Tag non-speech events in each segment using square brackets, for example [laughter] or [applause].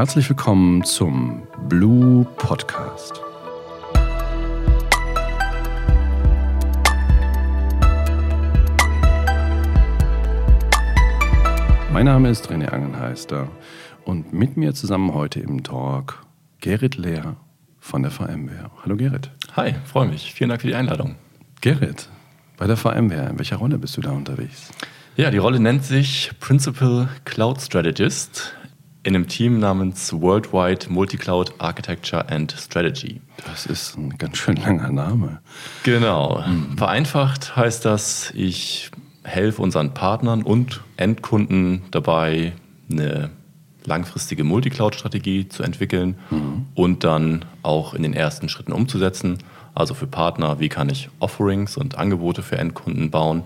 Herzlich willkommen zum Blue Podcast. Mein Name ist René Angenheister und mit mir zusammen heute im Talk Gerrit Lehr von der VMware. Hallo Gerrit. Hi, freue mich. Vielen Dank für die Einladung. Gerrit, bei der VMware, in welcher Rolle bist du da unterwegs? Ja, die Rolle nennt sich Principal Cloud Strategist in einem Team namens Worldwide Multicloud Architecture and Strategy. Das ist ein ganz schön langer Name. Genau. Mhm. Vereinfacht heißt das, ich helfe unseren Partnern und Endkunden dabei, eine langfristige Multicloud-Strategie zu entwickeln mhm. und dann auch in den ersten Schritten umzusetzen. Also für Partner, wie kann ich Offerings und Angebote für Endkunden bauen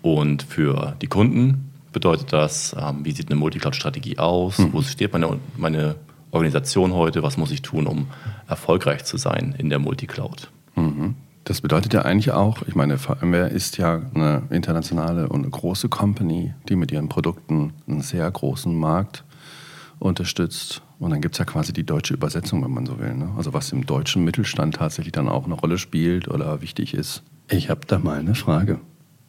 und für die Kunden bedeutet das, ähm, wie sieht eine Multicloud-Strategie aus, mhm. wo steht meine, meine Organisation heute, was muss ich tun, um erfolgreich zu sein in der Multicloud. Mhm. Das bedeutet ja eigentlich auch, ich meine, VMware ist ja eine internationale und eine große Company, die mit ihren Produkten einen sehr großen Markt unterstützt. Und dann gibt es ja quasi die deutsche Übersetzung, wenn man so will. Ne? Also was im deutschen Mittelstand tatsächlich dann auch eine Rolle spielt oder wichtig ist. Ich habe da mal eine Frage.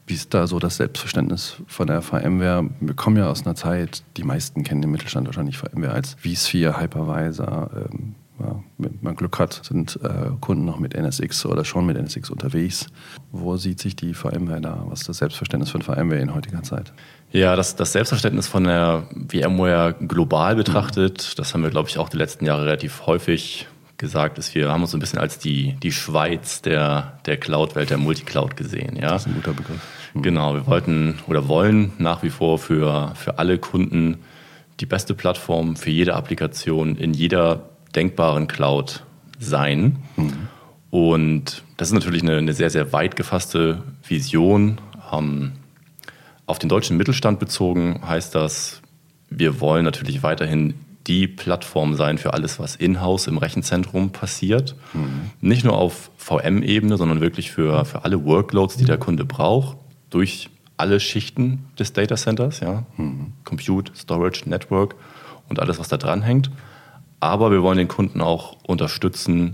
Wie ist da so das Selbstverständnis von der VMware? Wir kommen ja aus einer Zeit, die meisten kennen den Mittelstand wahrscheinlich VMware als vSphere, Hypervisor. Ähm, ja, wenn man Glück hat, sind äh, Kunden noch mit NSX oder schon mit NSX unterwegs. Wo sieht sich die VMware da? Was ist das Selbstverständnis von VMware in heutiger Zeit? Ja, das, das Selbstverständnis von der VMware global betrachtet, mhm. das haben wir, glaube ich, auch die letzten Jahre relativ häufig gesagt, ist, wir haben uns so ein bisschen als die, die Schweiz der, der Cloud-Welt, der Multicloud gesehen. Ja? Das ist ein guter Begriff. Mhm. Genau, wir wollten oder wollen nach wie vor für, für alle Kunden die beste Plattform für jede Applikation in jeder denkbaren Cloud sein. Mhm. Und das ist natürlich eine, eine, sehr, sehr weit gefasste Vision. Ähm, auf den deutschen Mittelstand bezogen heißt das, wir wollen natürlich weiterhin die Plattform sein für alles, was in-house im Rechenzentrum passiert. Mhm. Nicht nur auf VM-Ebene, sondern wirklich für, für alle Workloads, die der Kunde braucht, durch alle Schichten des Data Centers, ja? Mhm. Compute, Storage, Network und alles, was da dran hängt. Aber wir wollen den Kunden auch unterstützen,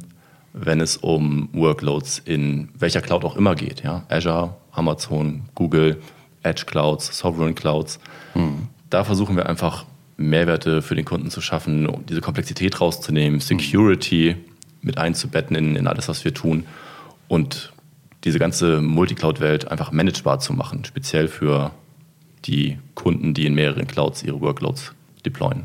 wenn es um Workloads in welcher Cloud auch immer geht. Ja? Azure, Amazon, Google, Edge Clouds, Sovereign Clouds. Mhm. Da versuchen wir einfach Mehrwerte für den Kunden zu schaffen, um diese Komplexität rauszunehmen, Security mhm. mit einzubetten in, in alles, was wir tun und diese ganze Multicloud-Welt einfach managebar zu machen, speziell für die Kunden, die in mehreren Clouds ihre Workloads deployen.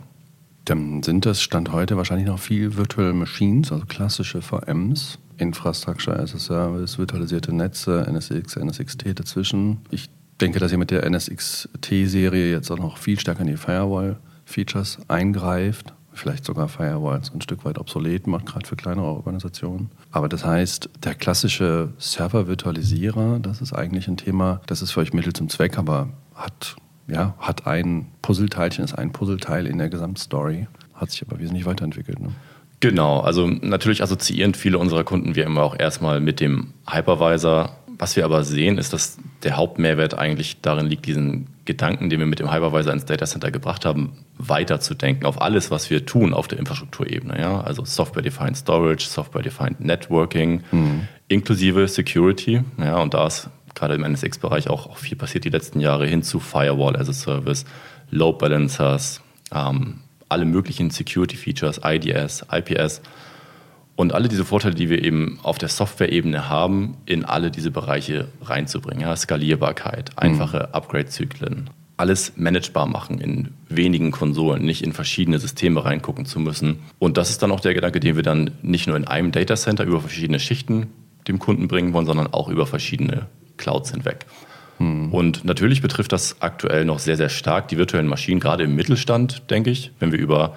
Dann sind das Stand heute wahrscheinlich noch viel Virtual Machines, also klassische VMs, Infrastructure as a Service, virtualisierte Netze, NSX, NSXT dazwischen. Ich denke, dass ihr mit der NSXT-Serie jetzt auch noch viel stärker in die Firewall Features eingreift, vielleicht sogar Firewalls ein Stück weit obsolet macht, gerade für kleinere Organisationen. Aber das heißt, der klassische Server-Virtualisierer, das ist eigentlich ein Thema, das ist für euch Mittel zum Zweck, aber hat, ja, hat ein Puzzleteilchen, ist ein Puzzleteil in der Gesamtstory, hat sich aber wesentlich weiterentwickelt. Ne? Genau, also natürlich assoziieren viele unserer Kunden wir immer auch erstmal mit dem Hypervisor. Was wir aber sehen, ist, dass der Hauptmehrwert eigentlich darin liegt, diesen Gedanken, den wir mit dem Hypervisor ins Data Center gebracht haben, weiterzudenken auf alles, was wir tun auf der Infrastrukturebene. Ja? Also Software-Defined Storage, Software-Defined Networking, mhm. inklusive Security. Ja, und da ist gerade im NSX-Bereich auch, auch, viel passiert die letzten Jahre hin zu Firewall as a Service, Load Balancers, ähm, alle möglichen Security-Features, IDS, IPS und alle diese Vorteile, die wir eben auf der Software-Ebene haben, in alle diese Bereiche reinzubringen. Ja, Skalierbarkeit, einfache mhm. Upgrade-Zyklen, alles managebar machen in wenigen Konsolen, nicht in verschiedene Systeme reingucken zu müssen. Und das ist dann auch der Gedanke, den wir dann nicht nur in einem Data Center über verschiedene Schichten dem Kunden bringen wollen, sondern auch über verschiedene Clouds hinweg. Mhm. Und natürlich betrifft das aktuell noch sehr, sehr stark die virtuellen Maschinen, gerade im Mittelstand, denke ich, wenn wir über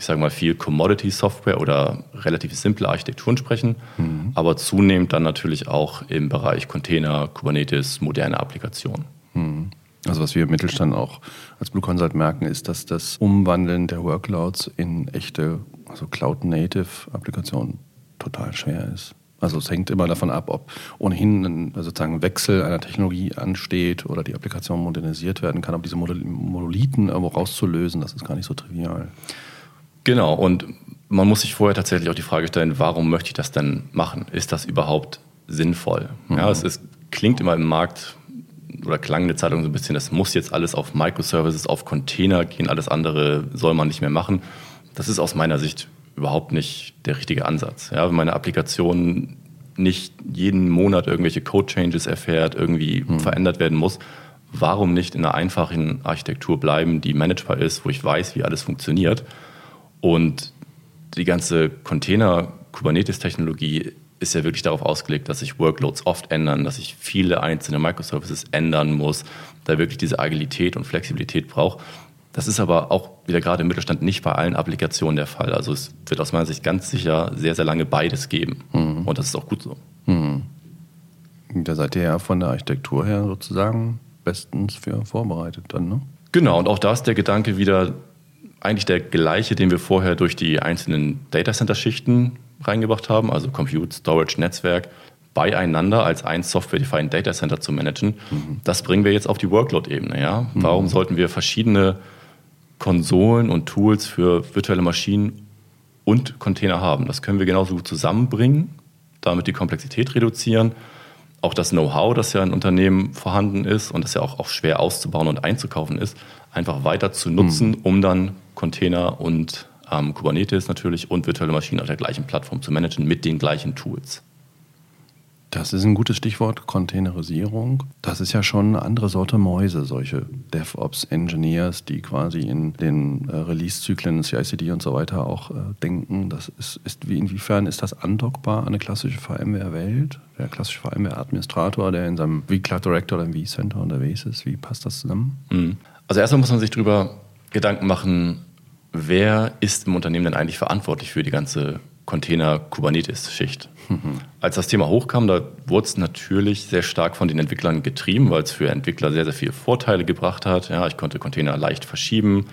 ich sage mal, viel Commodity-Software oder relativ simple Architekturen sprechen, mhm. aber zunehmend dann natürlich auch im Bereich Container, Kubernetes, moderne Applikationen. Mhm. Also was wir im Mittelstand auch als Blue Consult merken, ist, dass das Umwandeln der Workloads in echte, also Cloud-Native-Applikationen total schwer ist. Also es hängt immer davon ab, ob ohnehin ein sozusagen Wechsel einer Technologie ansteht oder die Applikation modernisiert werden kann. Aber diese Monolithen irgendwo rauszulösen, das ist gar nicht so trivial. Genau, und man muss sich vorher tatsächlich auch die Frage stellen, warum möchte ich das denn machen? Ist das überhaupt sinnvoll? Mhm. Ja, es ist, klingt immer im Markt oder klang eine Zeitung so ein bisschen, das muss jetzt alles auf Microservices, auf Container gehen, alles andere soll man nicht mehr machen. Das ist aus meiner Sicht überhaupt nicht der richtige Ansatz. Ja, wenn meine Applikation nicht jeden Monat irgendwelche Code-Changes erfährt, irgendwie hm. verändert werden muss, warum nicht in einer einfachen Architektur bleiben, die managebar ist, wo ich weiß, wie alles funktioniert. Und die ganze Container-Kubernetes-Technologie ist ja wirklich darauf ausgelegt, dass sich Workloads oft ändern, dass ich viele einzelne Microservices ändern muss, da wirklich diese Agilität und Flexibilität braucht. Das ist aber auch wieder gerade im Mittelstand nicht bei allen Applikationen der Fall. Also es wird aus meiner Sicht ganz sicher sehr, sehr lange beides geben. Mhm. Und das ist auch gut so. Mhm. Da seid ihr ja von der Architektur her sozusagen bestens für vorbereitet dann, ne? Genau, und auch da ist der Gedanke wieder eigentlich der gleiche, den wir vorher durch die einzelnen Datacenter-Schichten reingebracht haben, also Compute, Storage, Netzwerk, beieinander als ein Software-Defined Data Center zu managen. Mhm. Das bringen wir jetzt auf die Workload-Ebene. Ja? Mhm. Warum sollten wir verschiedene Konsolen und Tools für virtuelle Maschinen und Container haben? Das können wir genauso gut zusammenbringen, damit die Komplexität reduzieren. Auch das Know-how, das ja in Unternehmen vorhanden ist und das ja auch, auch schwer auszubauen und einzukaufen ist, einfach weiter zu nutzen, mhm. um dann Container und ähm, Kubernetes natürlich und virtuelle Maschinen auf der gleichen Plattform zu managen mit den gleichen Tools. Das ist ein gutes Stichwort, Containerisierung. Das ist ja schon eine andere Sorte Mäuse, solche DevOps-Engineers, die quasi in den äh, Release-Zyklen CICD und so weiter auch äh, denken. Das ist, ist wie, inwiefern ist das andockbar an eine klassische VMware-Welt? Der klassische VMware-Administrator, der in seinem vCloud Director oder im vCenter unterwegs ist, wie passt das zusammen? Mhm. Also erstmal muss man sich darüber Gedanken machen, wer ist im Unternehmen denn eigentlich verantwortlich für die ganze Container-Kubernetes-Schicht? Mhm. Als das Thema hochkam, da wurde es natürlich sehr stark von den Entwicklern getrieben, weil es für Entwickler sehr, sehr viele Vorteile gebracht hat. Ja, ich konnte Container leicht verschieben,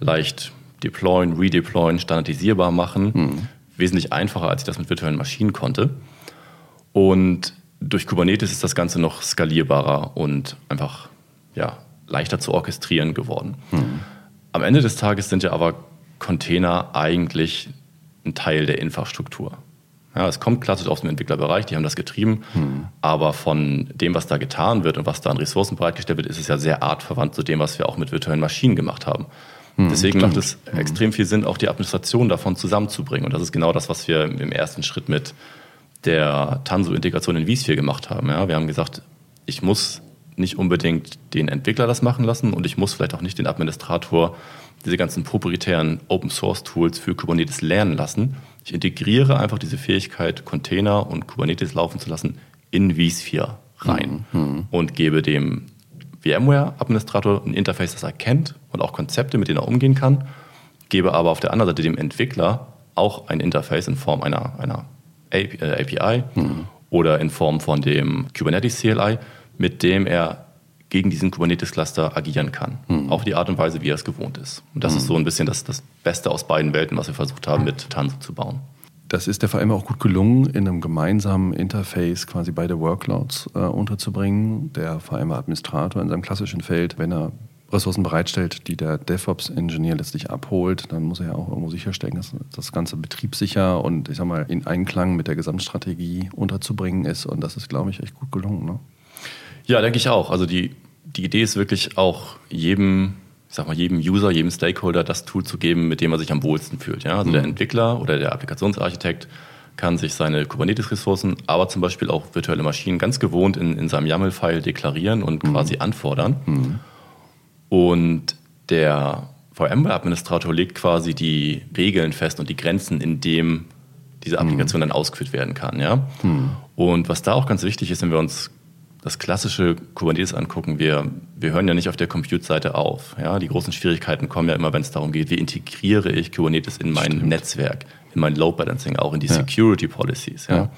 leicht deployen, redeployen, standardisierbar machen. Mhm. Wesentlich einfacher, als ich das mit virtuellen Maschinen konnte. Und durch Kubernetes ist das Ganze noch skalierbarer und einfach ja, leichter zu orchestrieren geworden. Mhm. Am Ende des Tages sind ja aber Container eigentlich ein Teil der Infrastruktur. Ja, es kommt klassisch aus dem Entwicklerbereich, die haben das getrieben, hm. aber von dem, was da getan wird und was da an Ressourcen bereitgestellt wird, ist es ja sehr artverwandt zu dem, was wir auch mit virtuellen Maschinen gemacht haben. Hm, Deswegen stimmt. macht es hm. extrem viel Sinn, auch die Administration davon zusammenzubringen. Und das ist genau das, was wir im ersten Schritt mit der Tanso-Integration in vSphere gemacht haben. Ja, wir haben gesagt, ich muss nicht unbedingt den Entwickler das machen lassen und ich muss vielleicht auch nicht den Administrator diese ganzen proprietären Open Source Tools für Kubernetes lernen lassen. Ich integriere einfach diese Fähigkeit, Container und Kubernetes laufen zu lassen, in vSphere rein mhm. mhm. und gebe dem VMware-Administrator ein Interface, das er kennt und auch Konzepte, mit denen er umgehen kann, gebe aber auf der anderen Seite dem Entwickler auch ein Interface in Form einer, einer API mhm. oder in Form von dem Kubernetes CLI, mit dem er gegen diesen Kubernetes-Cluster agieren kann. Mhm. Auf die Art und Weise, wie er es gewohnt ist. Und das mhm. ist so ein bisschen das, das Beste aus beiden Welten, was wir versucht haben, mit Tanso zu bauen. Das ist der VM auch gut gelungen, in einem gemeinsamen Interface quasi beide Workloads äh, unterzubringen. Der VM-Administrator in seinem klassischen Feld, wenn er Ressourcen bereitstellt, die der DevOps-Ingenieur letztlich abholt, dann muss er ja auch irgendwo sicherstellen, dass das ganze betriebssicher und ich sag mal in Einklang mit der Gesamtstrategie unterzubringen ist. Und das ist, glaube ich, echt gut gelungen. Ne? Ja, denke ich auch. Also die, die Idee ist wirklich auch jedem, ich sag mal, jedem User, jedem Stakeholder das Tool zu geben, mit dem er sich am wohlsten fühlt. Ja? Also mhm. der Entwickler oder der Applikationsarchitekt kann sich seine Kubernetes-Ressourcen, aber zum Beispiel auch virtuelle Maschinen ganz gewohnt in, in seinem YAML-File deklarieren und mhm. quasi anfordern. Mhm. Und der VMware-Administrator legt quasi die Regeln fest und die Grenzen, in dem diese mhm. Applikation dann ausgeführt werden kann. Ja? Mhm. Und was da auch ganz wichtig ist, wenn wir uns das klassische Kubernetes angucken, wir, wir hören ja nicht auf der Compute-Seite auf. Ja? Die großen Schwierigkeiten kommen ja immer, wenn es darum geht, wie integriere ich Kubernetes in mein Stimmt. Netzwerk, in mein Load Balancing, auch in die ja. Security Policies. Ja? ja?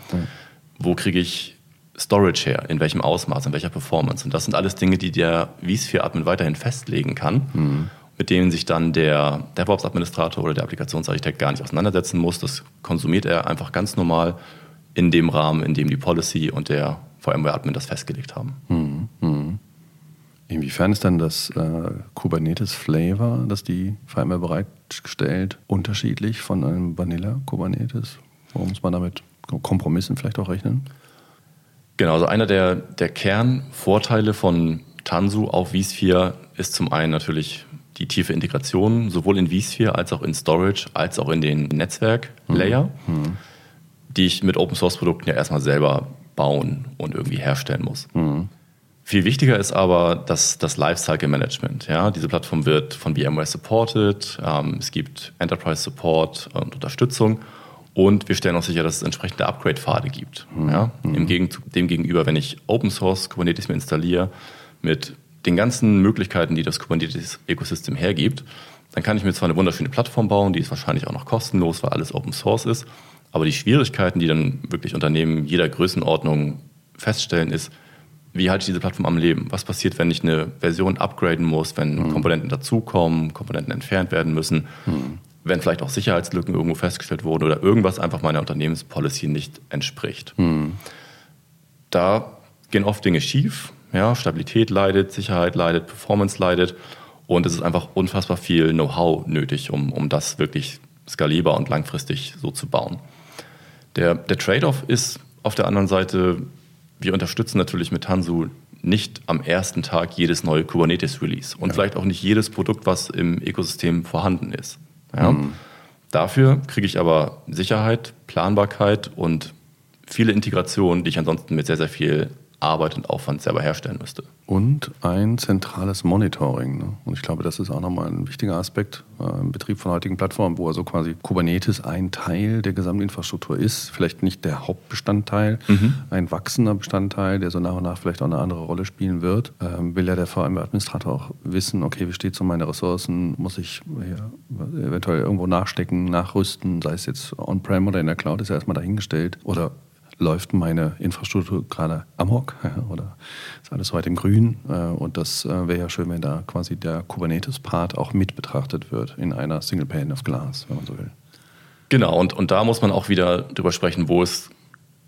Wo kriege ich Storage her, in welchem Ausmaß, in welcher Performance. Und das sind alles Dinge, die der vSphere-Admin weiterhin festlegen kann, mhm. mit denen sich dann der DevOps-Administrator oder der Applikationsarchitekt gar nicht auseinandersetzen muss. Das konsumiert er einfach ganz normal in dem Rahmen, in dem die Policy und der VMware-Admin das festgelegt haben. Hm, hm. Inwiefern ist dann das äh, Kubernetes Flavor, das die VMware bereitstellt, unterschiedlich von einem Vanilla Kubernetes? Wo muss man damit Kompromissen vielleicht auch rechnen? Genau, also einer der, der Kernvorteile von Tanzu auf vSphere ist zum einen natürlich die tiefe Integration, sowohl in vSphere als auch in Storage, als auch in den Netzwerk-Layer, mhm. die ich mit Open-Source-Produkten ja erstmal selber bauen und irgendwie herstellen muss. Mhm. Viel wichtiger ist aber das, das Lifecycle-Management. Ja? Diese Plattform wird von VMware supported, ähm, es gibt Enterprise-Support und Unterstützung und wir stellen auch sicher, dass es entsprechende Upgrade-Pfade gibt. Mhm. Ja? Im Gegenzug dem gegenüber, wenn ich Open Source Kubernetes mir installiere, mit den ganzen Möglichkeiten, die das Kubernetes-Ökosystem hergibt, dann kann ich mir zwar eine wunderschöne Plattform bauen, die ist wahrscheinlich auch noch kostenlos, weil alles Open Source ist, aber die Schwierigkeiten, die dann wirklich Unternehmen jeder Größenordnung feststellen, ist, wie halte ich diese Plattform am Leben? Was passiert, wenn ich eine Version upgraden muss, wenn mhm. Komponenten dazukommen, Komponenten entfernt werden müssen, mhm. wenn vielleicht auch Sicherheitslücken irgendwo festgestellt wurden oder irgendwas einfach meiner Unternehmenspolicy nicht entspricht. Mhm. Da gehen oft Dinge schief. Ja, Stabilität leidet, Sicherheit leidet, Performance leidet. Und es ist einfach unfassbar viel Know-how nötig, um, um das wirklich skalierbar und langfristig so zu bauen. Der, der Trade-off ist auf der anderen Seite, wir unterstützen natürlich mit Tanzu nicht am ersten Tag jedes neue Kubernetes-Release und ja. vielleicht auch nicht jedes Produkt, was im Ökosystem vorhanden ist. Ja? Mhm. Dafür kriege ich aber Sicherheit, Planbarkeit und viele Integrationen, die ich ansonsten mit sehr, sehr viel Arbeit und Aufwand selber herstellen müsste. Und ein zentrales Monitoring. Ne? Und ich glaube, das ist auch nochmal ein wichtiger Aspekt äh, im Betrieb von heutigen Plattformen, wo also quasi Kubernetes ein Teil der gesamten Infrastruktur ist. Vielleicht nicht der Hauptbestandteil, mhm. ein wachsender Bestandteil, der so nach und nach vielleicht auch eine andere Rolle spielen wird. Ähm, will ja der VM-Administrator auch wissen, okay, wie steht es um meine Ressourcen? Muss ich ja, eventuell irgendwo nachstecken, nachrüsten, sei es jetzt on-prem oder in der Cloud, ist ja erstmal dahingestellt. Oder läuft meine Infrastruktur gerade amok [laughs] oder ist alles weit im Grün. Äh, und das äh, wäre ja schön, wenn da quasi der Kubernetes-Part auch mit betrachtet wird in einer Single Pane of Glass, wenn man so will. Genau, und, und da muss man auch wieder drüber sprechen, wo ist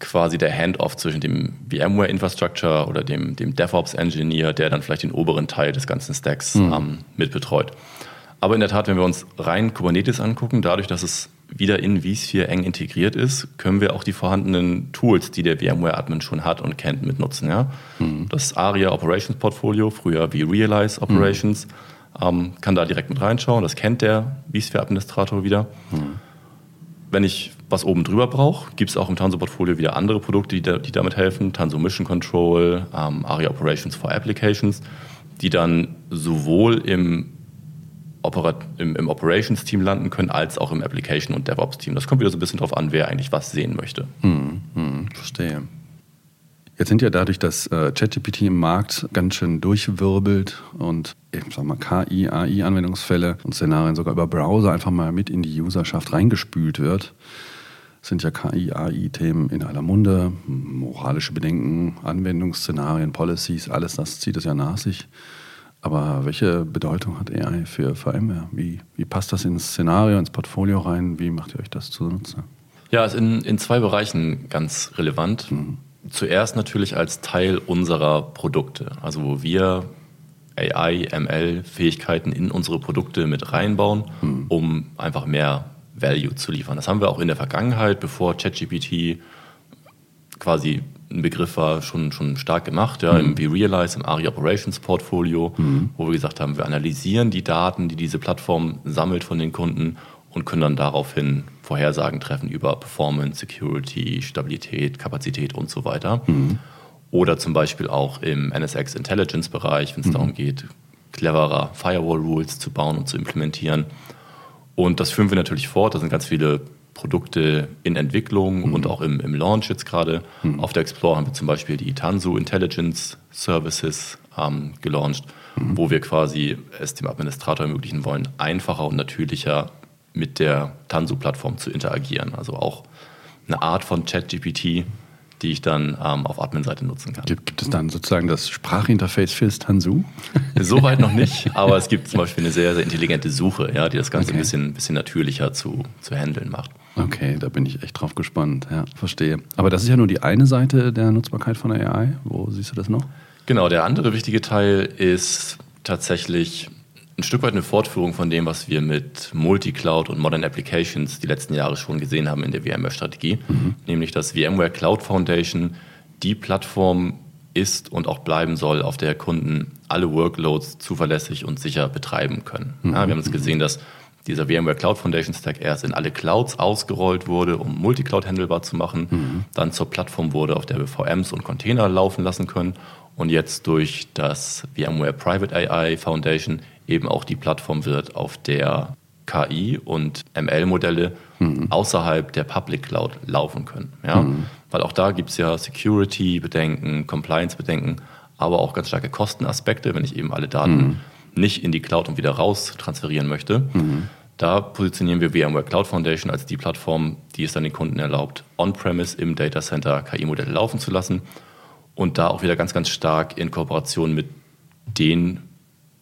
quasi der Handoff zwischen dem VMware-Infrastructure oder dem, dem DevOps-Engineer, der dann vielleicht den oberen Teil des ganzen Stacks mhm. ähm, mitbetreut. Aber in der Tat, wenn wir uns rein Kubernetes angucken, dadurch, dass es wieder in vSphere eng integriert ist, können wir auch die vorhandenen Tools, die der VMware-Admin schon hat und kennt, mitnutzen. Ja? Mhm. Das ARIA Operations Portfolio, früher vRealize Operations, mhm. ähm, kann da direkt mit reinschauen. Das kennt der vSphere-Administrator wieder. Mhm. Wenn ich was oben drüber brauche, gibt es auch im Tanso-Portfolio wieder andere Produkte, die, da, die damit helfen. Tanso Mission Control, ähm, ARIA Operations for Applications, die dann sowohl im Operat im, im Operations-Team landen können, als auch im Application- und DevOps-Team. Das kommt wieder so ein bisschen drauf an, wer eigentlich was sehen möchte. Hm, hm, verstehe. Jetzt sind ja dadurch, dass äh, ChatGPT im Markt ganz schön durchwirbelt und ich sag mal KI, AI-Anwendungsfälle und Szenarien sogar über Browser einfach mal mit in die Userschaft reingespült wird, sind ja KI, AI-Themen in aller Munde, moralische Bedenken, Anwendungsszenarien, Policies, alles das zieht es ja nach sich. Aber welche Bedeutung hat AI für VMware? Wie, wie passt das ins Szenario, ins Portfolio rein? Wie macht ihr euch das zunutze? Ja, ist in, in zwei Bereichen ganz relevant. Mhm. Zuerst natürlich als Teil unserer Produkte, also wo wir AI, ML-Fähigkeiten in unsere Produkte mit reinbauen, mhm. um einfach mehr Value zu liefern. Das haben wir auch in der Vergangenheit, bevor ChatGPT quasi ein Begriff war, schon, schon stark gemacht, ja, mhm. im vRealize, im ARI Operations Portfolio, mhm. wo wir gesagt haben, wir analysieren die Daten, die diese Plattform sammelt von den Kunden und können dann daraufhin Vorhersagen treffen über Performance, Security, Stabilität, Kapazität und so weiter. Mhm. Oder zum Beispiel auch im NSX Intelligence Bereich, wenn es mhm. darum geht, cleverer Firewall Rules zu bauen und zu implementieren. Und das führen wir natürlich fort. Da sind ganz viele Produkte in Entwicklung mhm. und auch im, im Launch jetzt gerade. Mhm. Auf der Explore haben wir zum Beispiel die Tanzu Intelligence Services ähm, gelauncht, mhm. wo wir quasi es dem Administrator ermöglichen wollen, einfacher und natürlicher mit der Tanzu-Plattform zu interagieren. Also auch eine Art von ChatGPT, die ich dann ähm, auf Admin-Seite nutzen kann. Gibt, gibt, es dann sozusagen das Sprachinterface fürs Tanzu? [laughs] Soweit noch nicht, aber es gibt zum [laughs] Beispiel eine sehr, sehr intelligente Suche, ja, die das Ganze okay. ein bisschen, bisschen natürlicher zu, zu handeln macht. Okay, da bin ich echt drauf gespannt. Ja, verstehe. Aber das ist ja nur die eine Seite der Nutzbarkeit von AI. Wo siehst du das noch? Genau, der andere wichtige Teil ist tatsächlich ein Stück weit eine Fortführung von dem, was wir mit Multicloud und Modern Applications die letzten Jahre schon gesehen haben in der VMware-Strategie, mhm. nämlich dass VMware Cloud Foundation die Plattform ist und auch bleiben soll, auf der Kunden alle Workloads zuverlässig und sicher betreiben können. Mhm. Ja, wir haben es gesehen, dass dieser VMware Cloud Foundation Stack erst in alle Clouds ausgerollt wurde, um Multicloud handelbar zu machen, mhm. dann zur Plattform wurde, auf der wir VMs und Container laufen lassen können und jetzt durch das VMware Private AI Foundation eben auch die Plattform wird, auf der KI und ML-Modelle mhm. außerhalb der Public Cloud laufen können. Ja? Mhm. Weil auch da gibt es ja Security-Bedenken, Compliance-Bedenken, aber auch ganz starke Kostenaspekte, wenn ich eben alle Daten mhm. Nicht in die Cloud und wieder raus transferieren möchte. Mhm. Da positionieren wir VMware Cloud Foundation als die Plattform, die es dann den Kunden erlaubt, on-premise im Data Center KI-Modelle laufen zu lassen und da auch wieder ganz, ganz stark in Kooperation mit den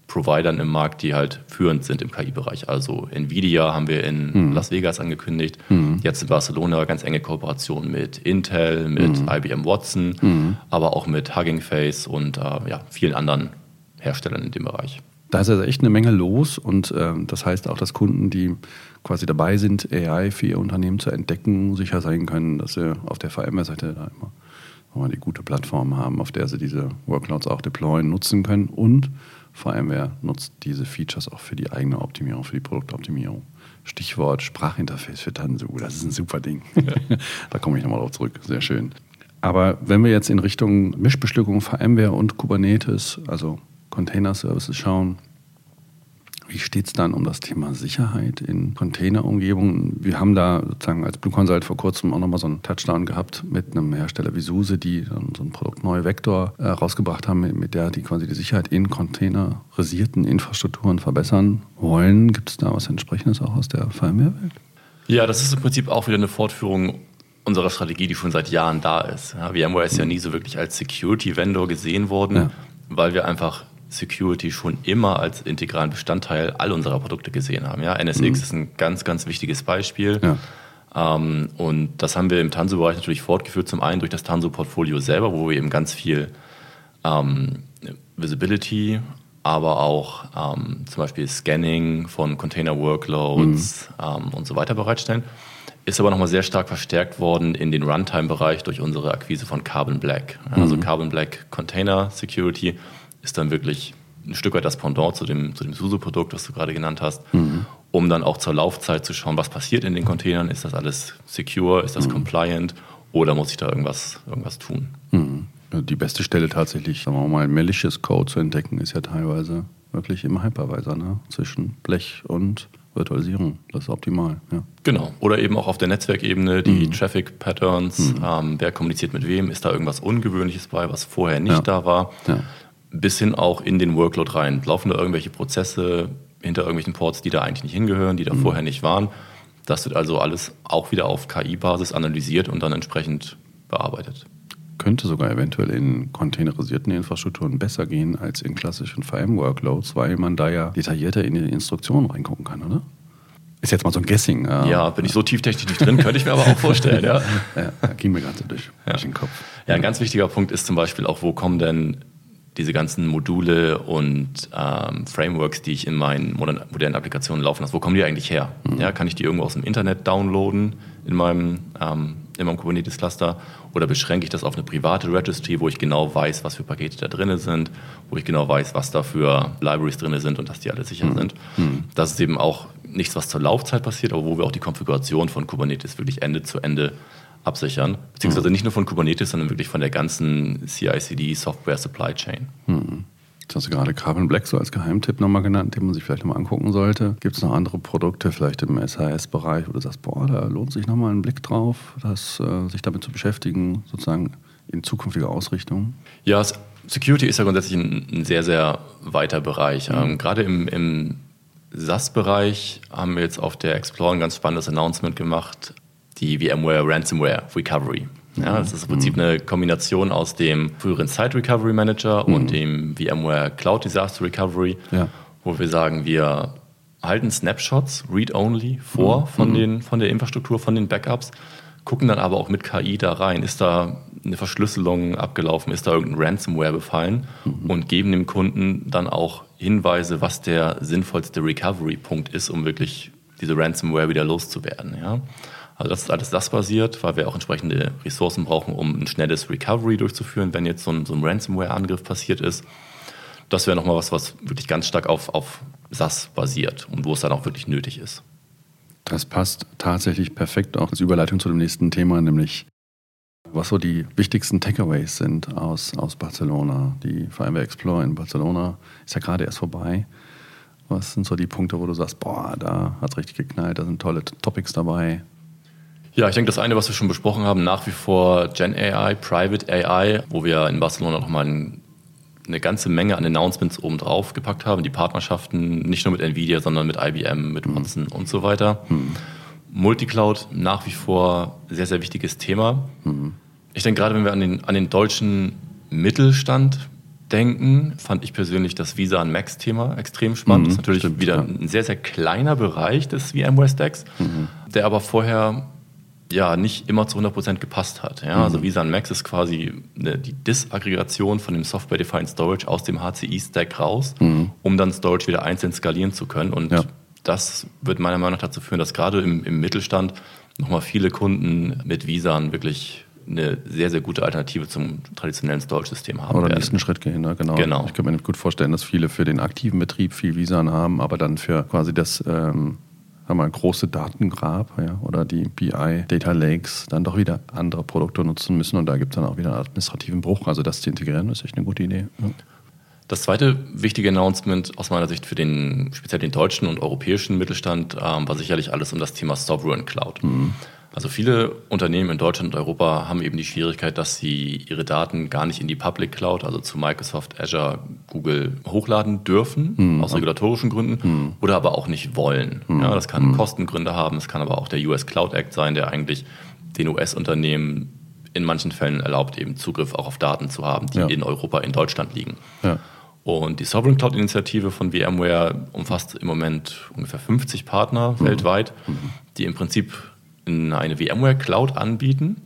Providern im Markt, die halt führend sind im KI-Bereich. Also Nvidia haben wir in mhm. Las Vegas angekündigt, mhm. jetzt in Barcelona ganz enge Kooperation mit Intel, mit mhm. IBM Watson, mhm. aber auch mit Hugging Face und äh, ja, vielen anderen Herstellern in dem Bereich. Da ist also echt eine Menge los und äh, das heißt auch, dass Kunden, die quasi dabei sind, AI für ihr Unternehmen zu entdecken, sicher sein können, dass sie auf der VMware-Seite da immer wir die gute Plattform haben, auf der sie diese Workloads auch deployen, nutzen können. Und wer nutzt diese Features auch für die eigene Optimierung, für die Produktoptimierung. Stichwort Sprachinterface für Tanzu, das ist ein super Ding. Ja. [laughs] da komme ich nochmal drauf zurück, sehr schön. Aber wenn wir jetzt in Richtung Mischbestückung VMware und Kubernetes, also Container Services schauen, wie steht es dann um das Thema Sicherheit in Containerumgebungen? Wir haben da sozusagen als Blue Consult vor kurzem auch nochmal so einen Touchdown gehabt mit einem Hersteller wie SUSE, die so ein Produkt Neue Vector äh, rausgebracht haben, mit der die quasi die Sicherheit in containerisierten Infrastrukturen verbessern wollen. Gibt es da was entsprechendes auch aus der VMware-Welt? Ja, das ist im Prinzip auch wieder eine Fortführung unserer Strategie, die schon seit Jahren da ist. Ja, VMware ist ja nie so wirklich als Security-Vendor gesehen worden, ja. weil wir einfach Security schon immer als integralen Bestandteil all unserer Produkte gesehen haben. Ja, NSX mhm. ist ein ganz, ganz wichtiges Beispiel. Ja. Ähm, und das haben wir im Tanso-Bereich natürlich fortgeführt. Zum einen durch das Tanso-Portfolio selber, wo wir eben ganz viel ähm, Visibility, aber auch ähm, zum Beispiel Scanning von Container-Workloads mhm. Ähm, und so weiter bereitstellen. Ist aber nochmal sehr stark verstärkt worden in den Runtime-Bereich durch unsere Akquise von Carbon Black. Also mhm. Carbon Black Container Security ist dann wirklich ein Stück weit das Pendant zu dem, zu dem SUSE-Produkt, was du gerade genannt hast, mhm. um dann auch zur Laufzeit zu schauen, was passiert in den Containern. Ist das alles secure? Ist das mhm. compliant? Oder muss ich da irgendwas, irgendwas tun? Mhm. Die beste Stelle tatsächlich, sagen wir mal, malicious Code zu entdecken, ist ja teilweise wirklich im Hypervisor, ne? zwischen Blech und Virtualisierung. Das ist optimal. Ja. Genau. Oder eben auch auf der Netzwerkebene die mhm. Traffic Patterns. Mhm. Ähm, wer kommuniziert mit wem? Ist da irgendwas Ungewöhnliches bei, was vorher nicht ja. da war? Ja bis hin auch in den Workload rein. Laufen da irgendwelche Prozesse hinter irgendwelchen Ports, die da eigentlich nicht hingehören, die da mhm. vorher nicht waren. Das wird also alles auch wieder auf KI-Basis analysiert und dann entsprechend bearbeitet. Könnte sogar eventuell in containerisierten Infrastrukturen besser gehen als in klassischen VM-Workloads, weil man da ja detaillierter in die Instruktionen reingucken kann, oder? Ist jetzt mal so ein Guessing. Ja, bin ich so tieftechnisch nicht drin, könnte ich mir aber auch vorstellen. [laughs] Ja, ja ging mir gerade so durch, ja. durch den Kopf. Ja, ein ganz wichtiger Punkt ist zum Beispiel auch, wo kommen denn diese ganzen Module und ähm, Frameworks, die ich in meinen modernen, modernen Applikationen laufen lasse, wo kommen die eigentlich her? Mhm. Ja, kann ich die irgendwo aus dem Internet downloaden in meinem, ähm, in meinem Kubernetes-Cluster oder beschränke ich das auf eine private Registry, wo ich genau weiß, was für Pakete da drin sind, wo ich genau weiß, was da für Libraries drin sind und dass die alle sicher mhm. sind. Mhm. Das ist eben auch nichts, was zur Laufzeit passiert, aber wo wir auch die Konfiguration von Kubernetes wirklich Ende zu Ende absichern. Beziehungsweise mhm. nicht nur von Kubernetes, sondern wirklich von der ganzen CI/CD Software Supply Chain. Mhm. Jetzt hast du gerade Carbon Black so als Geheimtipp nochmal genannt, den man sich vielleicht nochmal angucken sollte. Gibt es noch andere Produkte, vielleicht im SAS-Bereich, wo du sagst, boah, da lohnt sich nochmal ein Blick drauf, das, äh, sich damit zu beschäftigen, sozusagen in zukünftiger Ausrichtung? Ja, Security ist ja grundsätzlich ein, ein sehr, sehr weiter Bereich. Mhm. Ähm, gerade im, im SaaS-Bereich haben wir jetzt auf der Explore ein ganz spannendes Announcement gemacht die VMware Ransomware Recovery. Ja, das ist im Prinzip mhm. eine Kombination aus dem früheren Site Recovery Manager mhm. und dem VMware Cloud Disaster Recovery, ja. wo wir sagen, wir halten Snapshots, Read-Only vor mhm. von, mhm. den, von der Infrastruktur, von den Backups, gucken dann aber auch mit KI da rein. Ist da eine Verschlüsselung abgelaufen ist, da irgendein Ransomware befallen mhm. und geben dem Kunden dann auch Hinweise, was der sinnvollste Recovery-Punkt ist, um wirklich diese Ransomware wieder loszuwerden. Ja? Also das ist alles das basiert, weil wir auch entsprechende Ressourcen brauchen, um ein schnelles Recovery durchzuführen, wenn jetzt so ein, so ein Ransomware-Angriff passiert ist. Das wäre nochmal was, was wirklich ganz stark auf, auf SAS basiert und wo es dann auch wirklich nötig ist. Das passt tatsächlich perfekt auch als Überleitung zu dem nächsten Thema, nämlich was so die wichtigsten Takeaways sind aus, aus Barcelona. Die VMware Explorer in Barcelona ist ja gerade erst vorbei. Was sind so die Punkte, wo du sagst, boah, da hat es richtig geknallt, da sind tolle Topics dabei? Ja, ich denke, das eine, was wir schon besprochen haben, nach wie vor Gen AI, Private AI, wo wir in Barcelona nochmal ein, eine ganze Menge an Announcements oben drauf gepackt haben. Die Partnerschaften nicht nur mit Nvidia, sondern mit IBM, mit Watson mhm. und so weiter. Mhm. Multicloud nach wie vor sehr, sehr wichtiges Thema. Mhm. Ich denke, gerade wenn wir an den, an den deutschen Mittelstand denken, fand ich persönlich das Visa und Max-Thema extrem spannend. Mhm, das ist natürlich stimmt, wieder ja. ein sehr, sehr kleiner Bereich des VMware Stacks, mhm. der aber vorher ja nicht immer zu 100% gepasst hat. Ja? Also mhm. Also Visa Max ist quasi eine, die Disaggregation von dem Software-Defined Storage aus dem HCI-Stack raus, mhm. um dann Storage wieder einzeln skalieren zu können. Und ja. das wird meiner Meinung nach dazu führen, dass gerade im, im Mittelstand nochmal viele Kunden mit Visa wirklich eine sehr, sehr gute Alternative zum traditionellen Storage-System haben Oder den nächsten Schritt gehen, ne? genau. genau. Ich könnte mir gut vorstellen, dass viele für den aktiven Betrieb viel Visa haben, aber dann für quasi das ähm, wir große Datengrab ja, oder die BI Data Lakes dann doch wieder andere Produkte nutzen müssen und da gibt es dann auch wieder einen administrativen Bruch. Also das zu integrieren ist echt eine gute Idee. Ja. Das zweite wichtige Announcement aus meiner Sicht für den speziell den deutschen und europäischen Mittelstand ähm, war sicherlich alles um das Thema Sovereign Cloud. Mhm. Also viele Unternehmen in Deutschland und Europa haben eben die Schwierigkeit, dass sie ihre Daten gar nicht in die Public Cloud, also zu Microsoft, Azure, Google hochladen dürfen, mhm. aus regulatorischen Gründen, mhm. oder aber auch nicht wollen. Mhm. Ja, das kann hm. Kostengründe haben, es kann aber auch der US Cloud Act sein, der eigentlich den US-Unternehmen in manchen Fällen erlaubt, eben Zugriff auch auf Daten zu haben, die ja. in Europa, in Deutschland liegen. Ja. Und die Sovereign Cloud Initiative von VMware umfasst im Moment ungefähr 50 Partner mhm. weltweit, mhm. die im Prinzip eine VMware Cloud anbieten,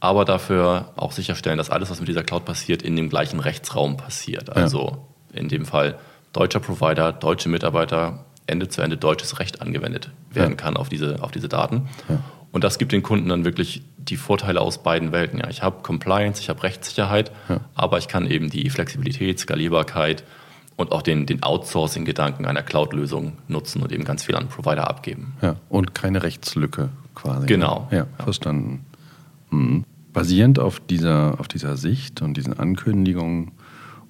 aber dafür auch sicherstellen, dass alles, was mit dieser Cloud passiert, in dem gleichen Rechtsraum passiert. Also ja. in dem Fall deutscher Provider, deutsche Mitarbeiter, Ende zu Ende deutsches Recht angewendet werden ja. kann auf diese, auf diese Daten. Ja. Und das gibt den Kunden dann wirklich die Vorteile aus beiden Welten. Ja, ich habe Compliance, ich habe Rechtssicherheit, aber ich kann eben die Flexibilität, Skalierbarkeit und auch den, den Outsourcing-Gedanken einer Cloud-Lösung nutzen und eben ganz viel an Provider abgeben. Ja, und keine Rechtslücke quasi. Genau. Ja, verstanden. Mhm. Basierend auf dieser, auf dieser Sicht und diesen Ankündigungen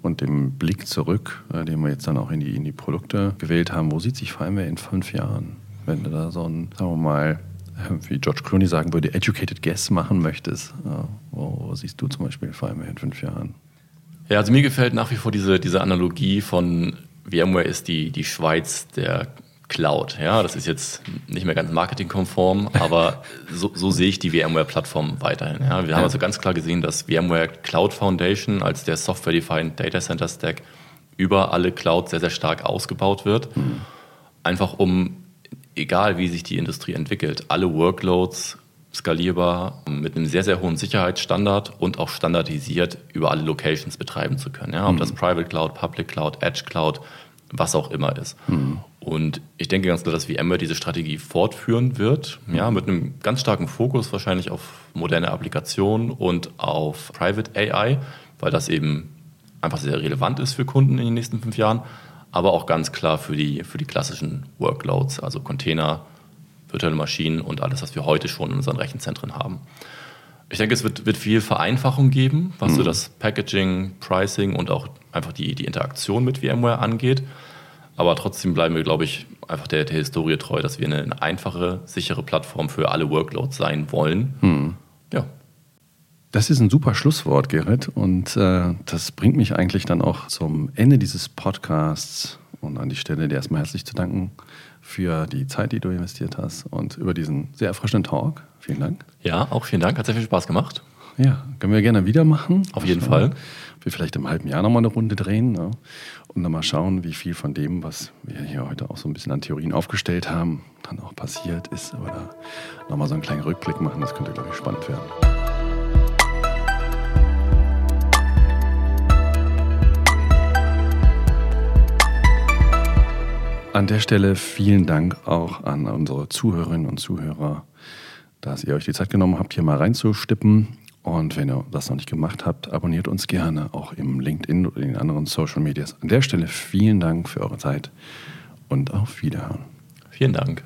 und dem Blick zurück, äh, den wir jetzt dann auch in die, in die Produkte gewählt haben, wo sieht sich VMware in fünf Jahren? Wenn du da so ein, sagen wir mal, wie George Clooney sagen würde, educated guess machen möchtest, äh, wo, wo siehst du zum Beispiel VMware in fünf Jahren? Ja, also mir gefällt nach wie vor diese, diese Analogie von VMware ist die, die Schweiz der Cloud. Ja, das ist jetzt nicht mehr ganz marketingkonform, aber so, so sehe ich die VMware-Plattform weiterhin. Ja, wir haben also ganz klar gesehen, dass VMware Cloud Foundation als der Software-Defined Data Center Stack über alle Clouds sehr, sehr stark ausgebaut wird. Mhm. Einfach um, egal wie sich die Industrie entwickelt, alle Workloads skalierbar mit einem sehr, sehr hohen Sicherheitsstandard und auch standardisiert über alle Locations betreiben zu können. Ja, ob mhm. das Private Cloud, Public Cloud, Edge Cloud, was auch immer ist. Mhm. Und ich denke ganz klar, dass VMware diese Strategie fortführen wird, ja, mit einem ganz starken Fokus wahrscheinlich auf moderne Applikationen und auf Private AI, weil das eben einfach sehr relevant ist für Kunden in den nächsten fünf Jahren, aber auch ganz klar für die, für die klassischen Workloads, also Container, virtuelle Maschinen und alles, was wir heute schon in unseren Rechenzentren haben. Ich denke, es wird, wird viel Vereinfachung geben, was mhm. so das Packaging, Pricing und auch einfach die, die Interaktion mit VMware angeht. Aber trotzdem bleiben wir, glaube ich, einfach der, der Historie treu, dass wir eine, eine einfache, sichere Plattform für alle Workloads sein wollen. Mhm. Ja. Das ist ein super Schlusswort, Gerrit. Und äh, das bringt mich eigentlich dann auch zum Ende dieses Podcasts und an die Stelle dir erstmal herzlich zu danken für die Zeit, die du investiert hast und über diesen sehr erfrischenden Talk. Vielen Dank. Ja, auch vielen Dank. Hat sehr viel Spaß gemacht. Ja, können wir gerne wieder machen. Auf jeden. Fall. Wir vielleicht im halben Jahr nochmal eine Runde drehen ne? und dann mal schauen, wie viel von dem, was wir hier heute auch so ein bisschen an Theorien aufgestellt haben, dann auch passiert ist. Oder nochmal so einen kleinen Rückblick machen. Das könnte, glaube ich, spannend werden. An der Stelle vielen Dank auch an unsere Zuhörerinnen und Zuhörer, dass ihr euch die Zeit genommen habt, hier mal reinzustippen. Und wenn ihr das noch nicht gemacht habt, abonniert uns gerne auch im LinkedIn oder in den anderen Social Medias. An der Stelle vielen Dank für eure Zeit und auf Wiederhören. Vielen Dank.